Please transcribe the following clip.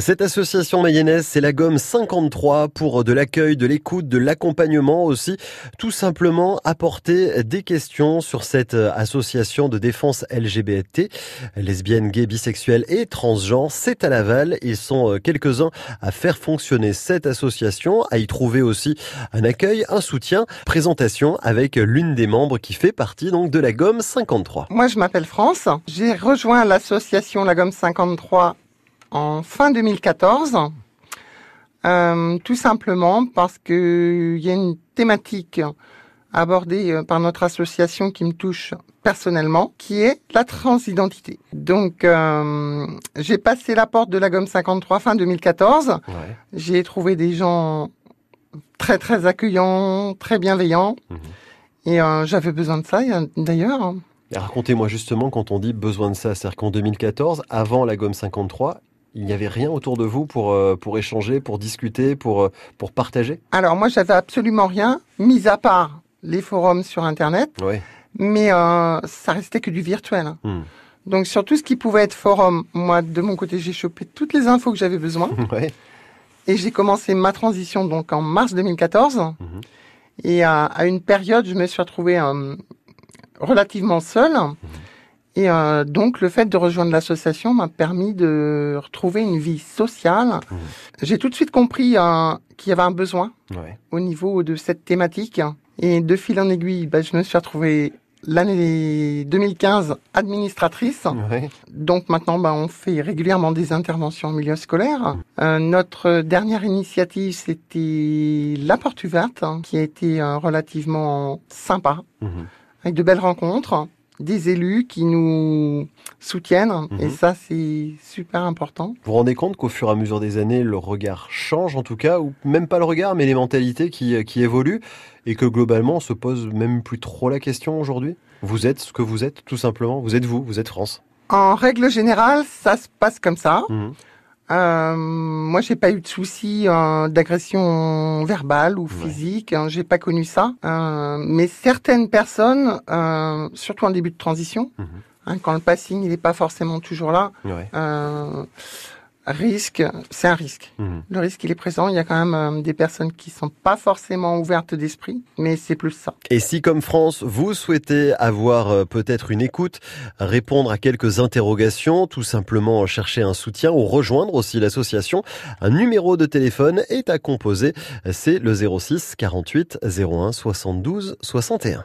Cette association mayonnaise, c'est la gomme 53 pour de l'accueil, de l'écoute, de l'accompagnement aussi. Tout simplement apporter des questions sur cette association de défense LGBT, lesbiennes, gays, bisexuelles et transgenres. C'est à Laval. Ils sont quelques-uns à faire fonctionner cette association, à y trouver aussi un accueil, un soutien. Présentation avec l'une des membres qui fait partie donc de la gomme 53. Moi, je m'appelle France. J'ai rejoint l'association La Gomme 53 en fin 2014. Euh, tout simplement parce que il y a une thématique abordée euh, par notre association qui me touche personnellement, qui est la transidentité. Donc, euh, j'ai passé la porte de la gomme 53 fin 2014. J'ai trouvé des gens très très accueillants, très bienveillants. Mhm. Et euh, j'avais besoin de ça d'ailleurs. Racontez-moi justement quand on dit besoin de ça, c'est-à-dire qu'en 2014, avant la gomme 53, il n'y avait rien autour de vous pour, euh, pour échanger, pour discuter, pour, euh, pour partager? Alors moi, j'avais absolument rien, mis à part les forums sur Internet. Mais euh, ça restait que du virtuel. Hmm. Donc sur tout ce qui pouvait être forum, moi de mon côté, j'ai chopé toutes les infos que j'avais besoin. Et j'ai commencé ma transition donc en mars 2014. Mhm. Et à, une période, je me suis retrouvée relativement seule. Mhm. Et euh, donc le fait de rejoindre l'association m'a permis de retrouver une vie sociale. Mmh. J'ai tout de suite compris euh, qu'il y avait un besoin au niveau de cette thématique. Et de fil en aiguille, bah, je me suis retrouvée l'année 2015 administratrice. Donc maintenant, bah, on fait régulièrement des interventions en milieu scolaire. Mmh. Euh, notre dernière initiative, c'était la porte ouverte, qui a été euh, relativement sympa, mmh. avec de belles rencontres des élus qui nous soutiennent et mhm. ça c'est super important. Vous vous rendez compte qu'au fur et à mesure des années le regard change en tout cas ou même pas le regard mais les mentalités qui, qui évoluent et que globalement on se pose même plus trop la question aujourd'hui? Vous êtes ce que vous êtes tout simplement, vous êtes vous, vous êtes France. En règle générale ça se passe comme ça. Euh, moi, j'ai pas eu de soucis euh, d'agression verbale ou physique. Hein, j'ai pas connu ça. Euh, mais certaines personnes, euh, surtout en début de transition, mhm. hein, quand le passing il est pas forcément toujours là, ouais. Risque, c'est un risque. Mhm. Le risque, il est présent. Il y a quand même euh, des personnes qui sont pas forcément ouvertes d'esprit, mais c'est plus ça. Et si, comme France, vous souhaitez avoir euh, peut-être une écoute, répondre à quelques interrogations, tout simplement chercher un soutien ou rejoindre aussi l'association, un numéro de téléphone est à composer. C'est le 06 48 01 72 61.